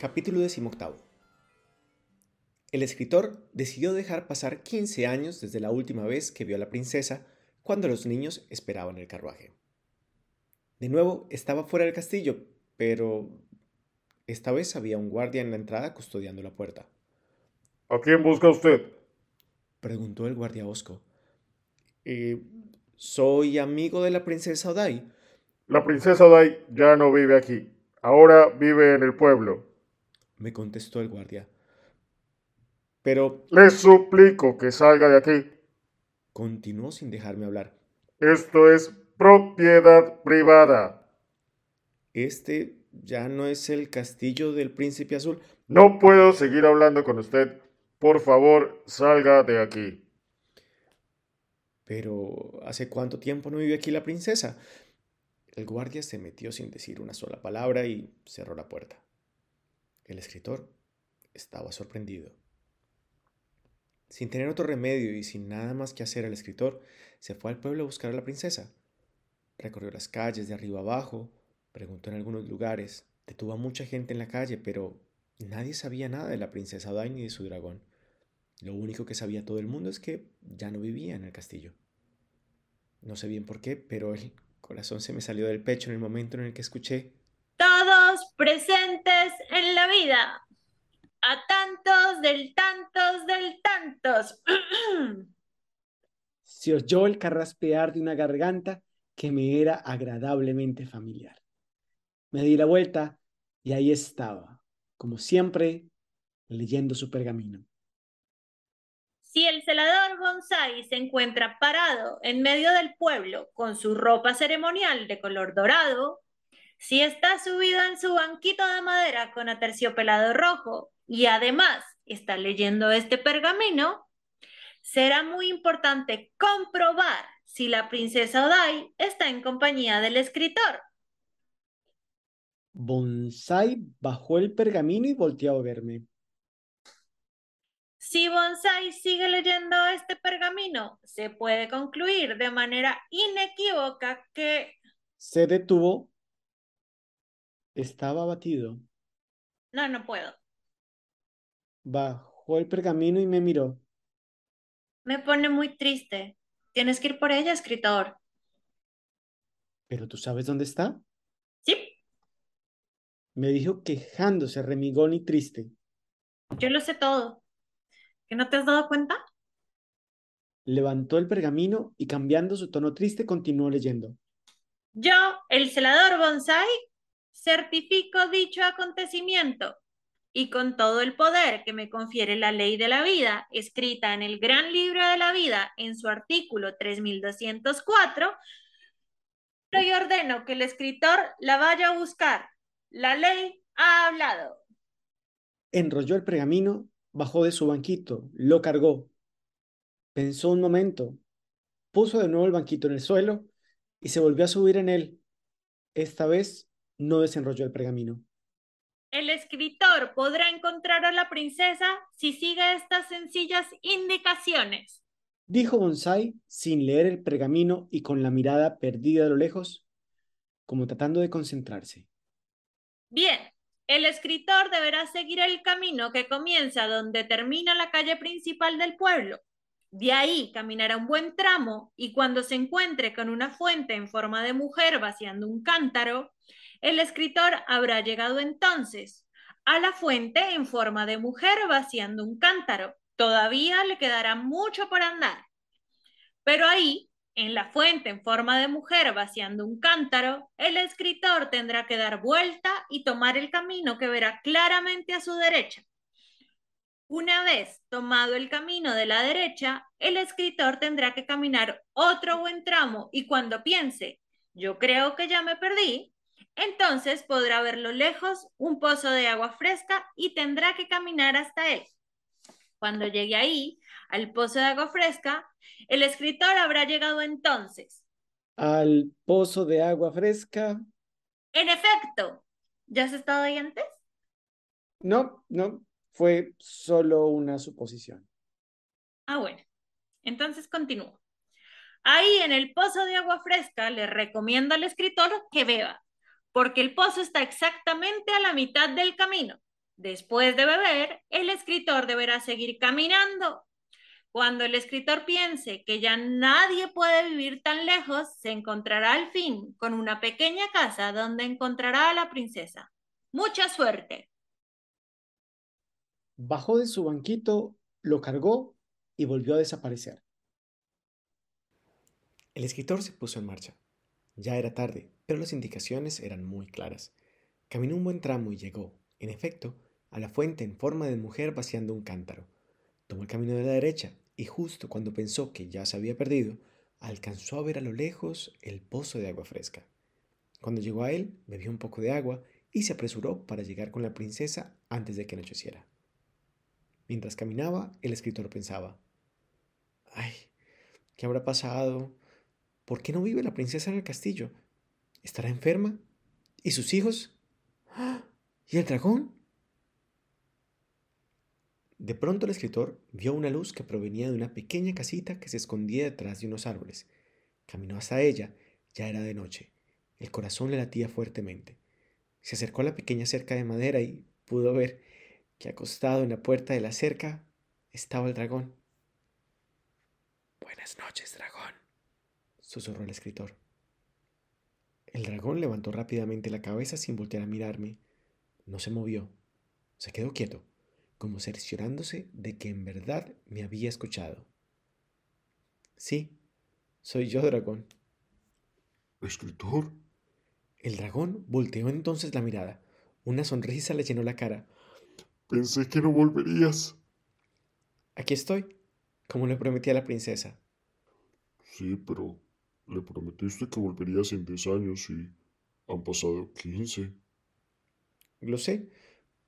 Capítulo XVIII. El escritor decidió dejar pasar 15 años desde la última vez que vio a la princesa cuando los niños esperaban el carruaje. De nuevo estaba fuera del castillo, pero esta vez había un guardia en la entrada custodiando la puerta. ¿A quién busca usted? Preguntó el guardia hosco. Eh, soy amigo de la princesa Odai. La princesa Odai ya no vive aquí. Ahora vive en el pueblo me contestó el guardia. Pero... Le suplico que salga de aquí. Continuó sin dejarme hablar. Esto es propiedad privada. Este ya no es el castillo del príncipe azul. No puedo seguir hablando con usted. Por favor, salga de aquí. Pero, ¿hace cuánto tiempo no vive aquí la princesa? El guardia se metió sin decir una sola palabra y cerró la puerta. El escritor estaba sorprendido. Sin tener otro remedio y sin nada más que hacer, el escritor se fue al pueblo a buscar a la princesa. Recorrió las calles de arriba abajo, preguntó en algunos lugares, detuvo a mucha gente en la calle, pero nadie sabía nada de la princesa Dain y de su dragón. Lo único que sabía todo el mundo es que ya no vivía en el castillo. No sé bien por qué, pero el corazón se me salió del pecho en el momento en el que escuché presentes en la vida. A tantos del tantos del tantos. Se oyó el carraspear de una garganta que me era agradablemente familiar. Me di la vuelta y ahí estaba, como siempre, leyendo su pergamino. Si el celador Bonsai se encuentra parado en medio del pueblo con su ropa ceremonial de color dorado, si está subido en su banquito de madera con aterciopelado rojo y además está leyendo este pergamino, será muy importante comprobar si la princesa Odai está en compañía del escritor. Bonsai bajó el pergamino y volteó a verme. Si Bonsai sigue leyendo este pergamino, se puede concluir de manera inequívoca que... Se detuvo estaba abatido. No, no puedo. Bajó el pergamino y me miró. Me pone muy triste. Tienes que ir por ella, escritor. ¿Pero tú sabes dónde está? Sí. Me dijo quejándose, remigón y triste. Yo lo sé todo. ¿Que no te has dado cuenta? Levantó el pergamino y cambiando su tono triste continuó leyendo. Yo, el celador Bonsai, certifico dicho acontecimiento y con todo el poder que me confiere la ley de la vida, escrita en el gran libro de la vida en su artículo 3204, y ordeno que el escritor la vaya a buscar. La ley ha hablado. Enrolló el pergamino, bajó de su banquito, lo cargó. Pensó un momento, puso de nuevo el banquito en el suelo y se volvió a subir en él. Esta vez no desenrolló el pergamino. El escritor podrá encontrar a la princesa si sigue estas sencillas indicaciones. Dijo Bonsai sin leer el pergamino y con la mirada perdida a lo lejos, como tratando de concentrarse. Bien, el escritor deberá seguir el camino que comienza donde termina la calle principal del pueblo. De ahí caminará un buen tramo y cuando se encuentre con una fuente en forma de mujer vaciando un cántaro, el escritor habrá llegado entonces a la fuente en forma de mujer vaciando un cántaro. Todavía le quedará mucho por andar. Pero ahí, en la fuente en forma de mujer vaciando un cántaro, el escritor tendrá que dar vuelta y tomar el camino que verá claramente a su derecha. Una vez tomado el camino de la derecha, el escritor tendrá que caminar otro buen tramo y cuando piense, yo creo que ya me perdí, entonces podrá ver lo lejos un pozo de agua fresca y tendrá que caminar hasta él. Cuando llegue ahí, al pozo de agua fresca, el escritor habrá llegado entonces. Al pozo de agua fresca. En efecto, ¿ya has estado ahí antes? No, no, fue solo una suposición. Ah, bueno, entonces continúo. Ahí en el pozo de agua fresca le recomiendo al escritor que beba porque el pozo está exactamente a la mitad del camino. Después de beber, el escritor deberá seguir caminando. Cuando el escritor piense que ya nadie puede vivir tan lejos, se encontrará al fin con una pequeña casa donde encontrará a la princesa. Mucha suerte. Bajó de su banquito, lo cargó y volvió a desaparecer. El escritor se puso en marcha. Ya era tarde, pero las indicaciones eran muy claras. Caminó un buen tramo y llegó, en efecto, a la fuente en forma de mujer vaciando un cántaro. Tomó el camino de la derecha y justo cuando pensó que ya se había perdido, alcanzó a ver a lo lejos el pozo de agua fresca. Cuando llegó a él, bebió un poco de agua y se apresuró para llegar con la princesa antes de que anocheciera. Mientras caminaba, el escritor pensaba, ay, ¿qué habrá pasado? ¿Por qué no vive la princesa en el castillo? ¿Estará enferma? ¿Y sus hijos? ¿Y el dragón? De pronto el escritor vio una luz que provenía de una pequeña casita que se escondía detrás de unos árboles. Caminó hasta ella, ya era de noche. El corazón le latía fuertemente. Se acercó a la pequeña cerca de madera y pudo ver que acostado en la puerta de la cerca estaba el dragón. Buenas noches, dragón, susurró el escritor. El dragón levantó rápidamente la cabeza sin voltear a mirarme. No se movió. Se quedó quieto como cerciorándose de que en verdad me había escuchado. Sí, soy yo, dragón. ¿Escritor? El dragón volteó entonces la mirada. Una sonrisa le llenó la cara. Pensé que no volverías. Aquí estoy, como le prometí a la princesa. Sí, pero le prometiste que volverías en diez años y han pasado quince. Lo sé,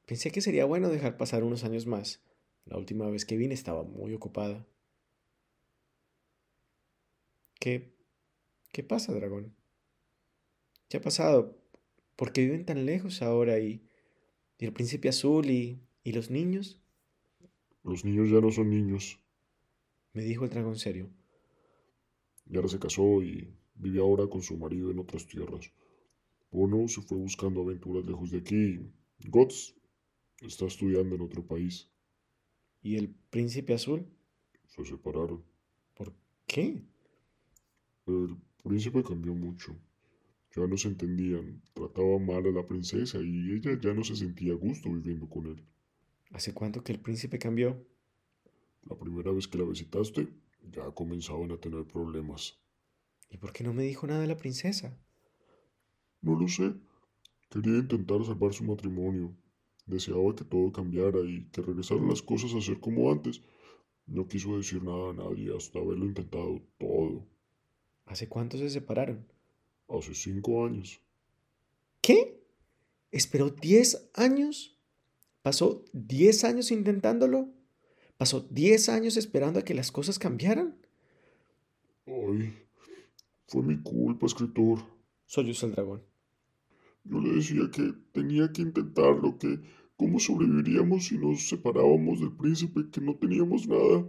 Pensé que sería bueno dejar pasar unos años más. La última vez que vine estaba muy ocupada. ¿Qué? ¿Qué pasa, dragón? ¿Qué ha pasado? ¿Por qué viven tan lejos ahora y, y el príncipe azul y, y los niños? Los niños ya no son niños, me dijo el dragón serio. Yara se casó y vive ahora con su marido en otras tierras. Bono se fue buscando aventuras lejos de aquí. Gots Está estudiando en otro país. ¿Y el príncipe azul? Se separaron. ¿Por qué? El príncipe cambió mucho. Ya no se entendían. Trataba mal a la princesa y ella ya no se sentía a gusto viviendo con él. ¿Hace cuánto que el príncipe cambió? La primera vez que la visitaste, ya comenzaban a tener problemas. ¿Y por qué no me dijo nada de la princesa? No lo sé. Quería intentar salvar su matrimonio, Deseaba que todo cambiara y que regresaran las cosas a ser como antes. No quiso decir nada a nadie hasta haberlo intentado todo. ¿Hace cuánto se separaron? Hace cinco años. ¿Qué? ¿Esperó diez años? ¿Pasó diez años intentándolo? ¿Pasó diez años esperando a que las cosas cambiaran? Ay, fue mi culpa, escritor. Soy el dragón. Yo le decía que tenía que intentarlo, que cómo sobreviviríamos si nos separábamos del príncipe, que no teníamos nada,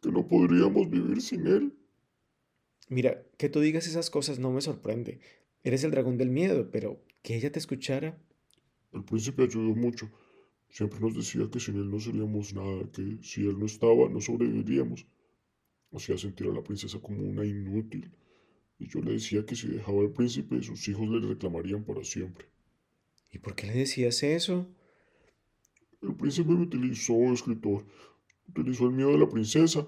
que no podríamos vivir sin él. Mira, que tú digas esas cosas no me sorprende. Eres el dragón del miedo, pero que ella te escuchara. El príncipe ayudó mucho. Siempre nos decía que sin él no seríamos nada, que si él no estaba no sobreviviríamos. Hacía sentir a la princesa como una inútil y yo le decía que si dejaba al príncipe, sus hijos le reclamarían para siempre. ¿Y por qué le decías eso? El príncipe me utilizó, escritor. Utilizó el miedo de la princesa.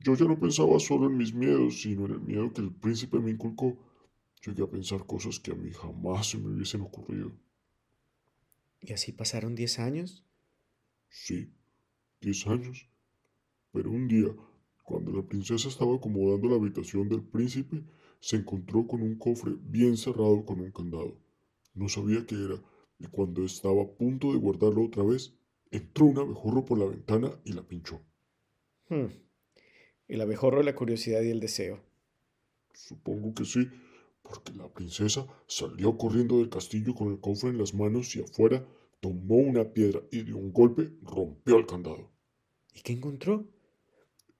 Yo ya no pensaba solo en mis miedos, sino en el miedo que el príncipe me inculcó. Llegué a pensar cosas que a mí jamás se me hubiesen ocurrido. ¿Y así pasaron diez años? Sí, diez años. Pero un día, cuando la princesa estaba acomodando la habitación del príncipe, se encontró con un cofre bien cerrado con un candado. No sabía qué era, y cuando estaba a punto de guardarlo otra vez, entró un abejorro por la ventana y la pinchó. Hmm. El abejorro la curiosidad y el deseo. Supongo que sí, porque la princesa salió corriendo del castillo con el cofre en las manos y afuera tomó una piedra y de un golpe rompió el candado. ¿Y qué encontró?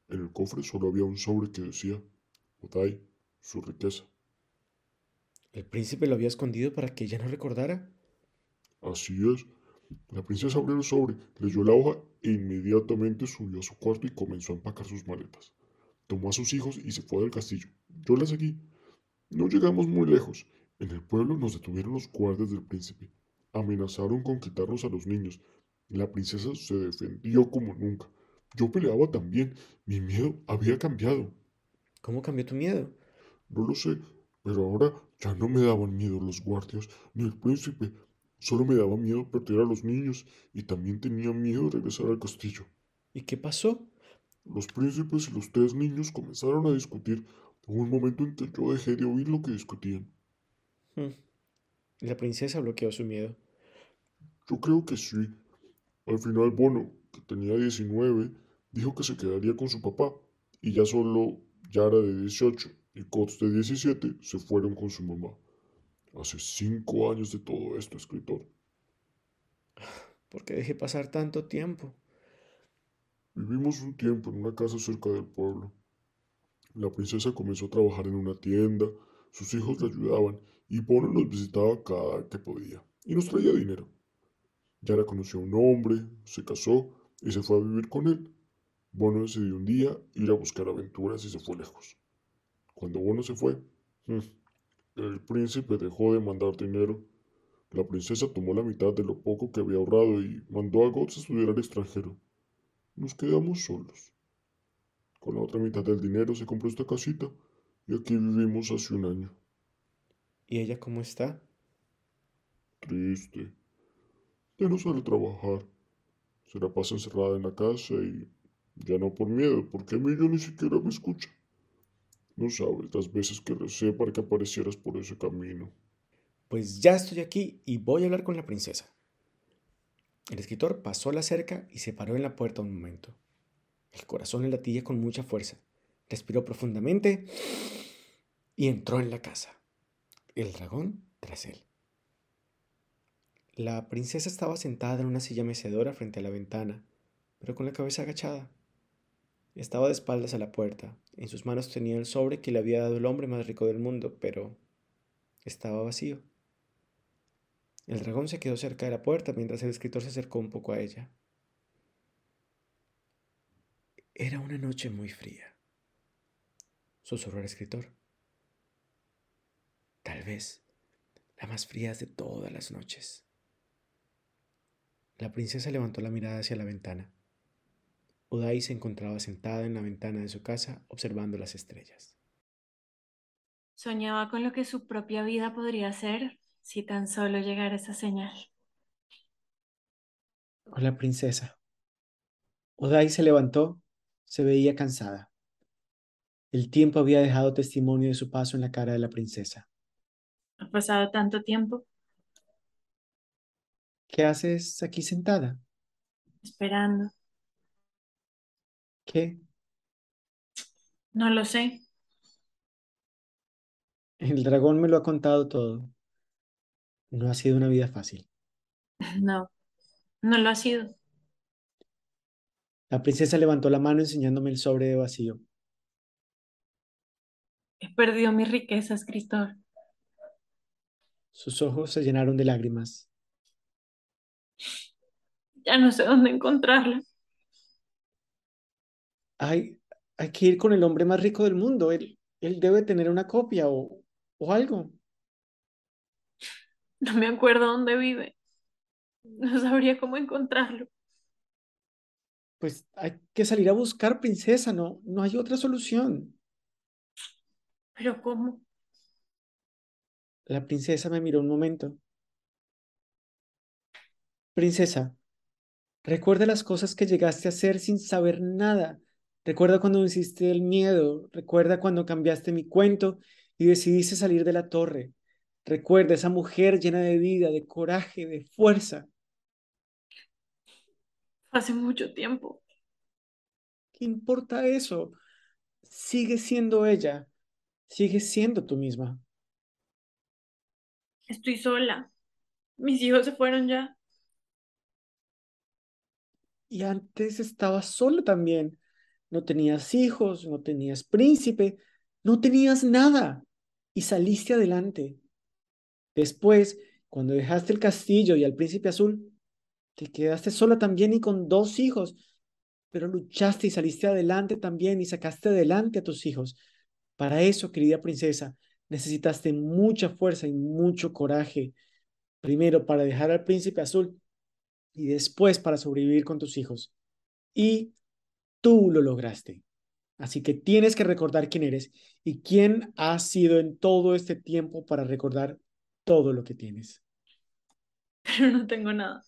En el cofre solo había un sobre que decía, Odai, su riqueza. ¿El príncipe lo había escondido para que ella no recordara? Así es. La princesa abrió el sobre, leyó la hoja e inmediatamente subió a su cuarto y comenzó a empacar sus maletas. Tomó a sus hijos y se fue del castillo. Yo la seguí. No llegamos muy lejos. En el pueblo nos detuvieron los guardias del príncipe. Amenazaron con quitarnos a los niños. La princesa se defendió como nunca. Yo peleaba también. Mi miedo había cambiado. ¿Cómo cambió tu miedo? No lo sé, pero ahora ya no me daban miedo los guardias ni el príncipe. Solo me daba miedo perder a los niños y también tenía miedo de regresar al castillo. ¿Y qué pasó? Los príncipes y los tres niños comenzaron a discutir. Hubo un momento en que yo dejé de oír lo que discutían. Hmm. La princesa bloqueó su miedo. Yo creo que sí. Al final Bono, que tenía 19, dijo que se quedaría con su papá y ya solo Yara de 18 y Cots de 17 se fueron con su mamá. Hace cinco años de todo esto, escritor. ¿Por qué dejé pasar tanto tiempo? Vivimos un tiempo en una casa cerca del pueblo. La princesa comenzó a trabajar en una tienda, sus hijos le ayudaban y Bono nos visitaba cada que podía y nos traía dinero. Yara conoció a un hombre, se casó y se fue a vivir con él. Bono decidió un día ir a buscar aventuras y se fue lejos. Cuando Bono se fue, mm, el príncipe dejó de mandar dinero. La princesa tomó la mitad de lo poco que había ahorrado y mandó a Gots a estudiar al extranjero. Nos quedamos solos. Con la otra mitad del dinero se compró esta casita y aquí vivimos hace un año. ¿Y ella cómo está? Triste. Ya no sale a trabajar. Se la pasa encerrada en la casa y ya no por miedo, porque a mí yo ni siquiera me escucha. No sabes las veces que recé para que aparecieras por ese camino. Pues ya estoy aquí y voy a hablar con la princesa. El escritor pasó la cerca y se paró en la puerta un momento. El corazón le latía con mucha fuerza. Respiró profundamente y entró en la casa. El dragón tras él. La princesa estaba sentada en una silla mecedora frente a la ventana, pero con la cabeza agachada. Estaba de espaldas a la puerta. En sus manos tenía el sobre que le había dado el hombre más rico del mundo, pero estaba vacío. El dragón se quedó cerca de la puerta mientras el escritor se acercó un poco a ella. Era una noche muy fría, susurró el escritor. Tal vez la más fría de todas las noches. La princesa levantó la mirada hacia la ventana. Udai se encontraba sentada en la ventana de su casa observando las estrellas. Soñaba con lo que su propia vida podría ser si tan solo llegara esa señal. Hola, princesa. Udai se levantó, se veía cansada. El tiempo había dejado testimonio de su paso en la cara de la princesa. Ha pasado tanto tiempo. ¿Qué haces aquí sentada? Esperando. ¿Qué? No lo sé. El dragón me lo ha contado todo. No ha sido una vida fácil. No, no lo ha sido. La princesa levantó la mano enseñándome el sobre de vacío. He perdido mi riqueza, escritor. Sus ojos se llenaron de lágrimas. Ya no sé dónde encontrarla. Hay, hay que ir con el hombre más rico del mundo. Él, él debe tener una copia o, o algo. No me acuerdo dónde vive. No sabría cómo encontrarlo. Pues hay que salir a buscar, princesa. No, no hay otra solución. ¿Pero cómo? La princesa me miró un momento. Princesa, recuerda las cosas que llegaste a hacer sin saber nada. Recuerda cuando venciste el miedo. Recuerda cuando cambiaste mi cuento y decidiste salir de la torre. Recuerda esa mujer llena de vida, de coraje, de fuerza. Hace mucho tiempo. ¿Qué importa eso? Sigue siendo ella. Sigue siendo tú misma. Estoy sola. Mis hijos se fueron ya. Y antes estabas sola también. No tenías hijos, no tenías príncipe, no tenías nada. Y saliste adelante. Después, cuando dejaste el castillo y al príncipe azul, Te quedaste sola también y con dos hijos, pero luchaste y saliste adelante también y sacaste adelante a tus hijos. Para eso, querida princesa, necesitaste mucha fuerza y mucho coraje. Primero para dejar al príncipe azul y después para sobrevivir con tus hijos. Y tú lo lograste. Así que tienes que recordar quién eres y quién has sido en todo este tiempo para recordar todo lo que tienes. Pero no tengo nada.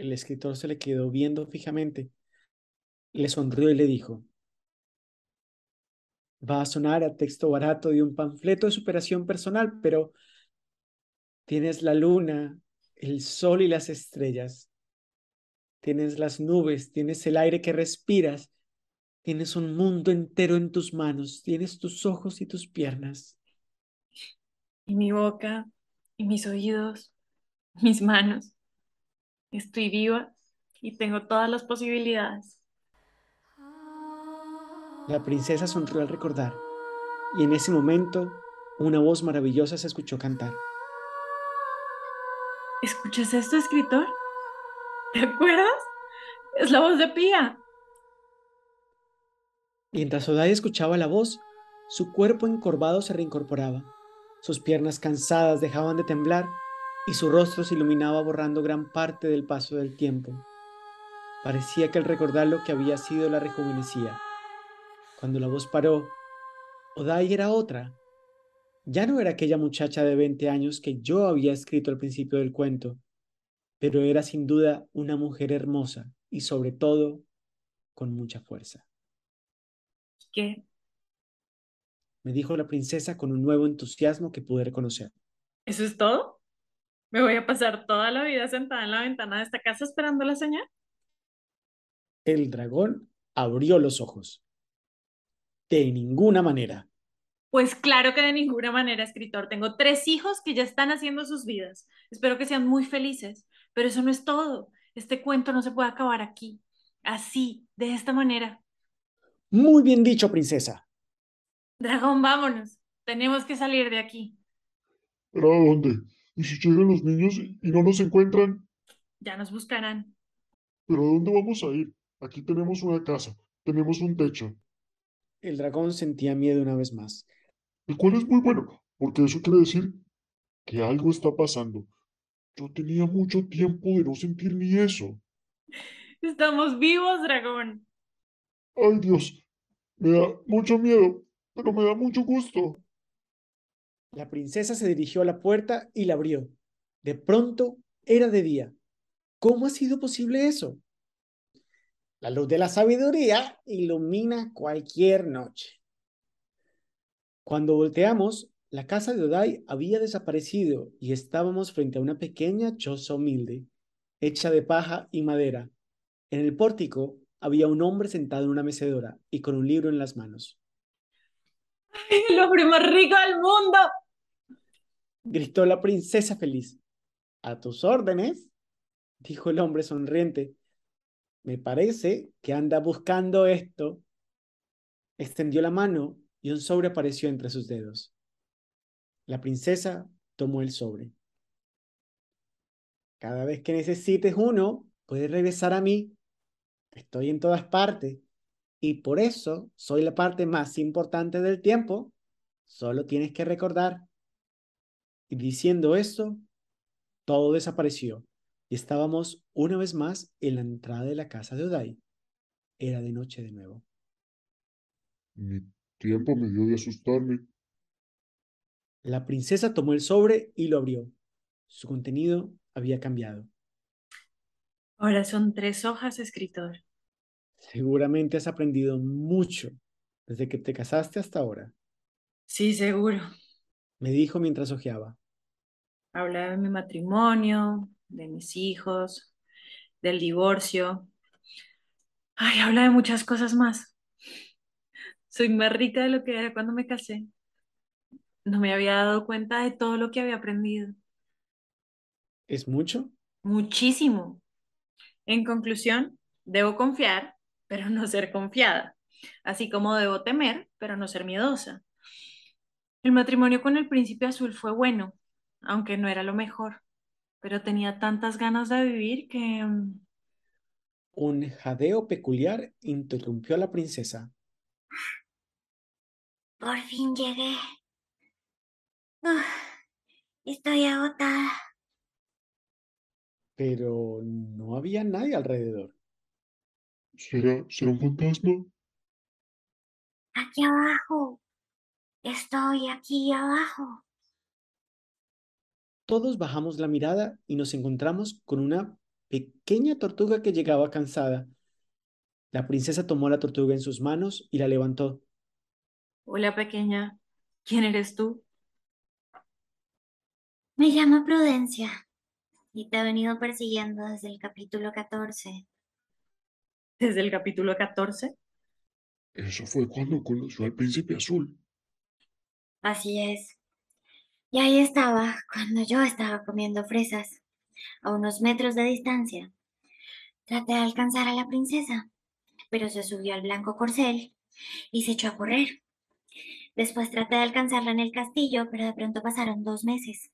El escritor se le quedó viendo fijamente, le sonrió y le dijo, va a sonar a texto barato de un panfleto de superación personal, pero tienes la luna, el sol y las estrellas. Tienes las nubes, tienes el aire que respiras, tienes un mundo entero en tus manos, tienes tus ojos y tus piernas. Y mi boca, y mis oídos, mis manos. Estoy viva y tengo todas las posibilidades. La princesa sonrió al recordar, y en ese momento una voz maravillosa se escuchó cantar. ¿Escuchas esto, escritor? ¿Te acuerdas? Es la voz de Pía. Mientras Odai escuchaba la voz, su cuerpo encorvado se reincorporaba. Sus piernas cansadas dejaban de temblar y su rostro se iluminaba borrando gran parte del paso del tiempo. Parecía que al recordar lo que había sido la rejuvenecía. Cuando la voz paró, Odai era otra. Ya no era aquella muchacha de 20 años que yo había escrito al principio del cuento, pero era sin duda una mujer hermosa y sobre todo con mucha fuerza. ¿Qué? Me dijo la princesa con un nuevo entusiasmo que pude reconocer. ¿Eso es todo? ¿Me voy a pasar toda la vida sentada en la ventana de esta casa esperando la señal? El dragón abrió los ojos. De ninguna manera. Pues claro que de ninguna manera, escritor. Tengo tres hijos que ya están haciendo sus vidas. Espero que sean muy felices. Pero eso no es todo. Este cuento no se puede acabar aquí. Así, de esta manera. Muy bien dicho, princesa. Dragón, vámonos. Tenemos que salir de aquí. ¿Pero a dónde? ¿Y si llegan los niños y no nos encuentran? Ya nos buscarán. ¿Pero a dónde vamos a ir? Aquí tenemos una casa, tenemos un techo. El dragón sentía miedo una vez más. El cual es muy bueno, porque eso quiere decir que algo está pasando. Yo tenía mucho tiempo de no sentir ni eso. Estamos vivos, dragón. Ay, Dios, me da mucho miedo, pero me da mucho gusto. La princesa se dirigió a la puerta y la abrió. De pronto era de día. ¿Cómo ha sido posible eso? La luz de la sabiduría ilumina cualquier noche. Cuando volteamos, la casa de Odai había desaparecido y estábamos frente a una pequeña choza humilde, hecha de paja y madera. En el pórtico había un hombre sentado en una mecedora y con un libro en las manos. ¡El hombre más rico del mundo! Gritó la princesa feliz. A tus órdenes, dijo el hombre sonriente. Me parece que anda buscando esto. Extendió la mano y un sobre apareció entre sus dedos. La princesa tomó el sobre. Cada vez que necesites uno, puedes regresar a mí. Estoy en todas partes y por eso soy la parte más importante del tiempo. Solo tienes que recordar. Y diciendo esto, todo desapareció y estábamos una vez más en la entrada de la casa de Odai. Era de noche de nuevo. Mi tiempo me dio de asustarme. La princesa tomó el sobre y lo abrió. Su contenido había cambiado. Ahora son tres hojas, escritor. Seguramente has aprendido mucho desde que te casaste hasta ahora, Sí, seguro. me dijo mientras hojeaba. Habla de mi matrimonio, de mis hijos, del divorcio. Ay, habla de muchas cosas más. Soy más rica de lo que era cuando me casé. No me había dado cuenta de todo lo que había aprendido. ¿Es mucho? Muchísimo. En conclusión, debo confiar, pero no ser confiada. Así como debo temer, pero no ser miedosa. El matrimonio con el príncipe azul fue bueno, aunque no era lo mejor, pero tenía tantas ganas de vivir que... mm, Un jadeo peculiar interrumpió a la princesa. Por fin llegué. Uf, estoy agotada. Pero no había nadie alrededor. ¿Será, será un fantasma? Aquí abajo. Estoy aquí abajo. Todos bajamos la mirada y nos encontramos con una pequeña tortuga que llegaba cansada. La princesa tomó la tortuga en sus manos y la levantó. Hola pequeña, ¿quién eres tú? Me llamo Prudencia y te he venido persiguiendo desde el capítulo 14. Desde el capítulo 14. Eso fue cuando conoció al príncipe azul. Así es. Y ahí estaba cuando yo estaba comiendo fresas, a unos metros de distancia. Traté de alcanzar a la princesa, pero se subió al blanco corcel y se echó a correr. Después traté de alcanzarla en el castillo, pero de pronto pasaron dos meses.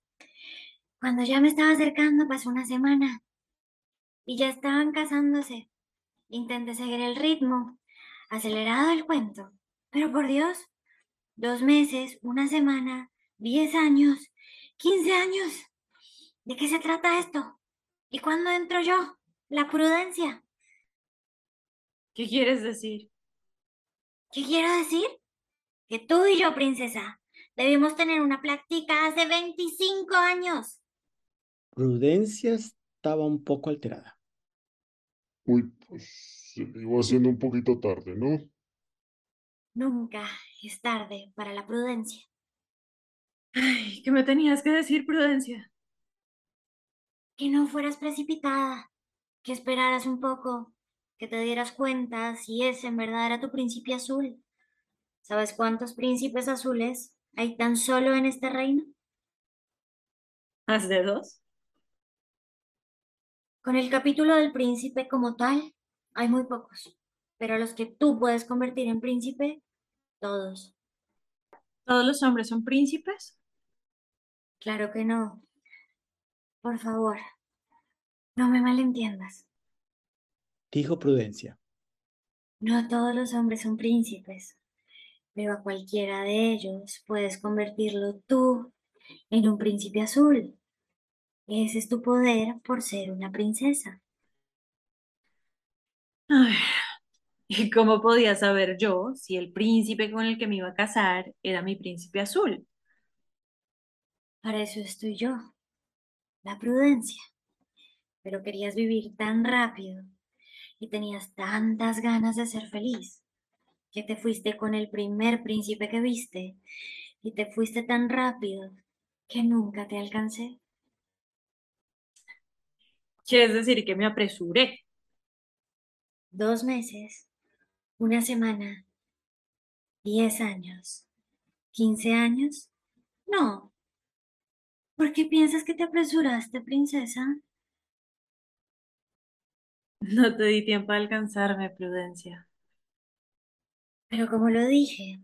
Cuando ya me estaba acercando pasó una semana y ya estaban casándose. Intenté seguir el ritmo, acelerado el cuento, pero por Dios, dos meses, una semana, diez años, quince años. ¿De qué se trata esto? ¿Y cuándo entro yo? La prudencia. ¿Qué quieres decir? ¿Qué quiero decir? Que tú y yo, princesa, debimos tener una plática hace 25 años. Prudencia estaba un poco alterada. Uy, pues se le iba haciendo un poquito tarde, ¿no? Nunca es tarde para la prudencia. Ay, ¿qué me tenías que decir, Prudencia? Que no fueras precipitada, que esperaras un poco, que te dieras cuenta si ese en verdad era tu príncipe azul. ¿Sabes cuántos príncipes azules hay tan solo en este reino? ¿Más de dos? Con el capítulo del príncipe como tal, hay muy pocos, pero los que tú puedes convertir en príncipe, todos. ¿Todos los hombres son príncipes? Claro que no. Por favor, no me malentiendas. Dijo Prudencia. No todos los hombres son príncipes, pero a cualquiera de ellos puedes convertirlo tú en un príncipe azul. Ese es tu poder por ser una princesa. Ay, ¿y cómo podía saber yo si el príncipe con el que me iba a casar era mi príncipe azul? Para eso estoy yo, la prudencia. Pero querías vivir tan rápido y tenías tantas ganas de ser feliz que te fuiste con el primer príncipe que viste y te fuiste tan rápido que nunca te alcancé. ¿Quieres decir que me apresuré? Dos meses, una semana, diez años, quince años. No. ¿Por qué piensas que te apresuraste, princesa? No te di tiempo a alcanzarme, Prudencia. Pero como lo dije,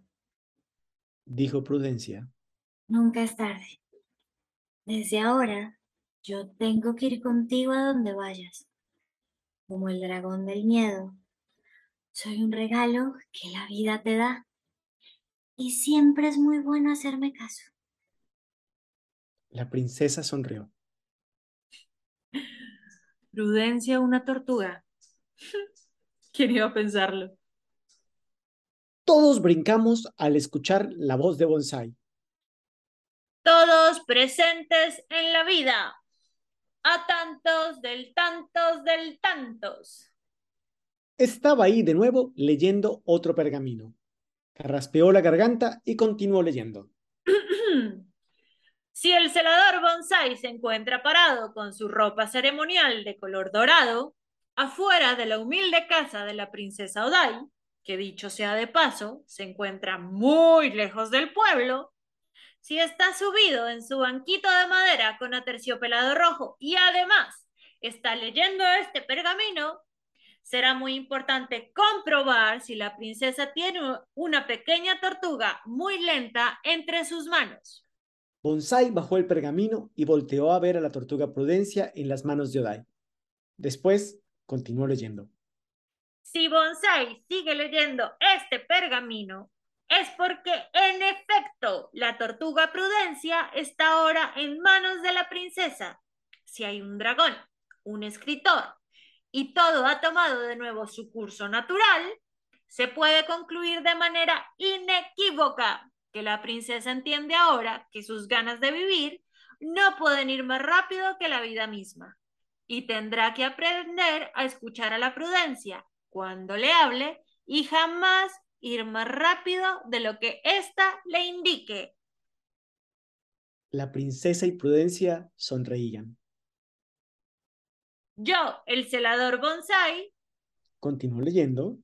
Dijo Prudencia. nunca es tarde. Desde ahora, yo tengo que ir contigo a donde vayas. Como el dragón del miedo. Soy un regalo que la vida te da. Y siempre es muy bueno hacerme caso. La princesa sonrió. Prudencia, una tortuga. ¿Quién iba a pensarlo? Todos brincamos al escuchar la voz de Bonsai. Todos presentes en la vida. A tantos del tantos del tantos. Estaba ahí de nuevo leyendo otro pergamino. Carraspeó la garganta y continuó leyendo. Si el celador bonsai se encuentra parado con su ropa ceremonial de color dorado, afuera de la humilde casa de la princesa Odai, que dicho sea de paso, se encuentra muy lejos del pueblo, si está subido en su banquito de madera con aterciopelado rojo y además está leyendo este pergamino, será muy importante comprobar si la princesa tiene una pequeña tortuga muy lenta entre sus manos. Bonsai bajó el pergamino y volteó a ver a la tortuga Prudencia en las manos de Odai. Después continuó leyendo. Si Bonsai sigue leyendo este pergamino, es porque en efecto la tortuga Prudencia está ahora en manos de la princesa. Si hay un dragón, un escritor y todo ha tomado de nuevo su curso natural, se puede concluir de manera inequívoca que la princesa entiende ahora que sus ganas de vivir no pueden ir más rápido que la vida misma y tendrá que aprender a escuchar a la prudencia cuando le hable y jamás ir más rápido de lo que ésta le indique. La princesa y Prudencia sonreían. Yo, el celador Bonsai, continuó leyendo,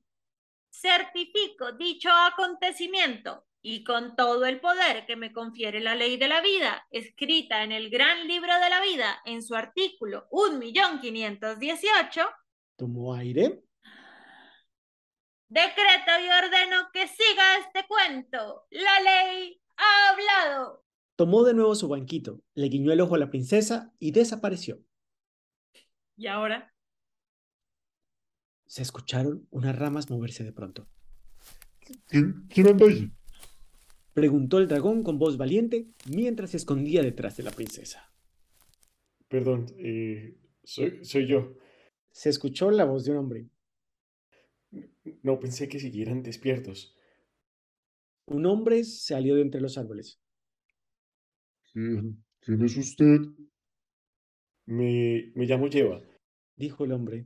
certifico dicho acontecimiento y con todo el poder que me confiere la ley de la vida, escrita en el gran libro de la vida, en su artículo 1.518, tomó aire, decreto y ordeno que siga este cuento. La ley ha hablado. Tomó de nuevo su banquito, le guiñó el ojo a la princesa y desapareció. ¿Y ahora? Se escucharon unas ramas moverse de pronto. ¿Quién, quién anda ahí? Preguntó el dragón con voz valiente mientras se escondía detrás de la princesa. Perdón, eh, soy, soy yo. Se escuchó la voz de un hombre. No pensé que siguieran despiertos. Un hombre salió de entre los árboles. ¿Quién, quién es usted? Me, me llamo Lleva. Dijo el hombre.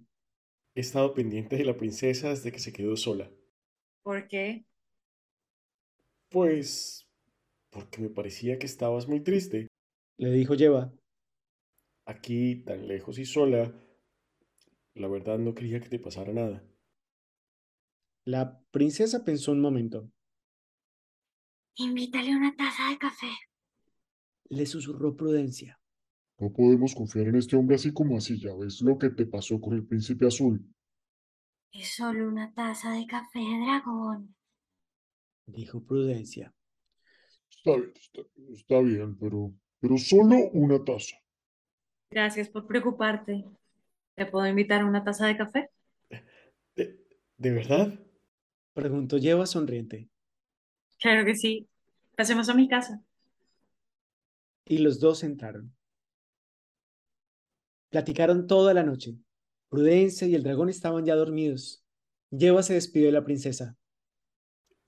He estado pendiente de la princesa desde que se quedó sola. ¿Por qué? Pues porque me parecía que estabas muy triste. Le dijo Lleva. Aquí, tan lejos y sola, la verdad no quería que te pasara nada. La princesa pensó un momento. Invítale una taza de café. Le susurró Prudencia. No podemos confiar en este hombre así como así. Ya ves lo que te pasó con el príncipe azul. Es solo una taza de café, dragón. Dijo Prudencia. Está bien, está, está bien, pero, pero solo una taza. Gracias por preocuparte. ¿Te puedo invitar a una taza de café? ¿De, ¿de verdad? Preguntó Lleva sonriente. Claro que sí. Pasemos a mi casa. Y los dos entraron. Platicaron toda la noche. Prudencia y el dragón estaban ya dormidos. Lleva se despidió de la princesa.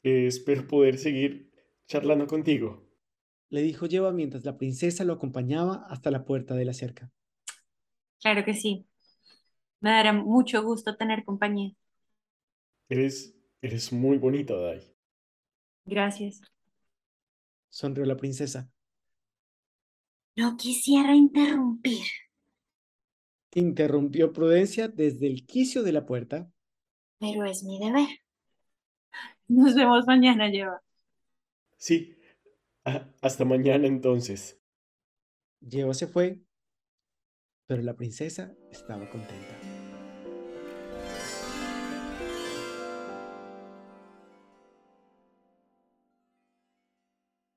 Eh, espero poder seguir charlando contigo. Le dijo Lleva mientras la princesa lo acompañaba hasta la puerta de la cerca. Claro que sí. Me dará mucho gusto tener compañía. Eres, eres muy bonita, Dai. Gracias. Sonrió la princesa. No quisiera interrumpir. Interrumpió Prudencia desde el quicio de la puerta. Pero es mi deber. Nos vemos mañana, Lleva. Sí, a- hasta mañana entonces. Lleva se fue, pero la princesa estaba contenta.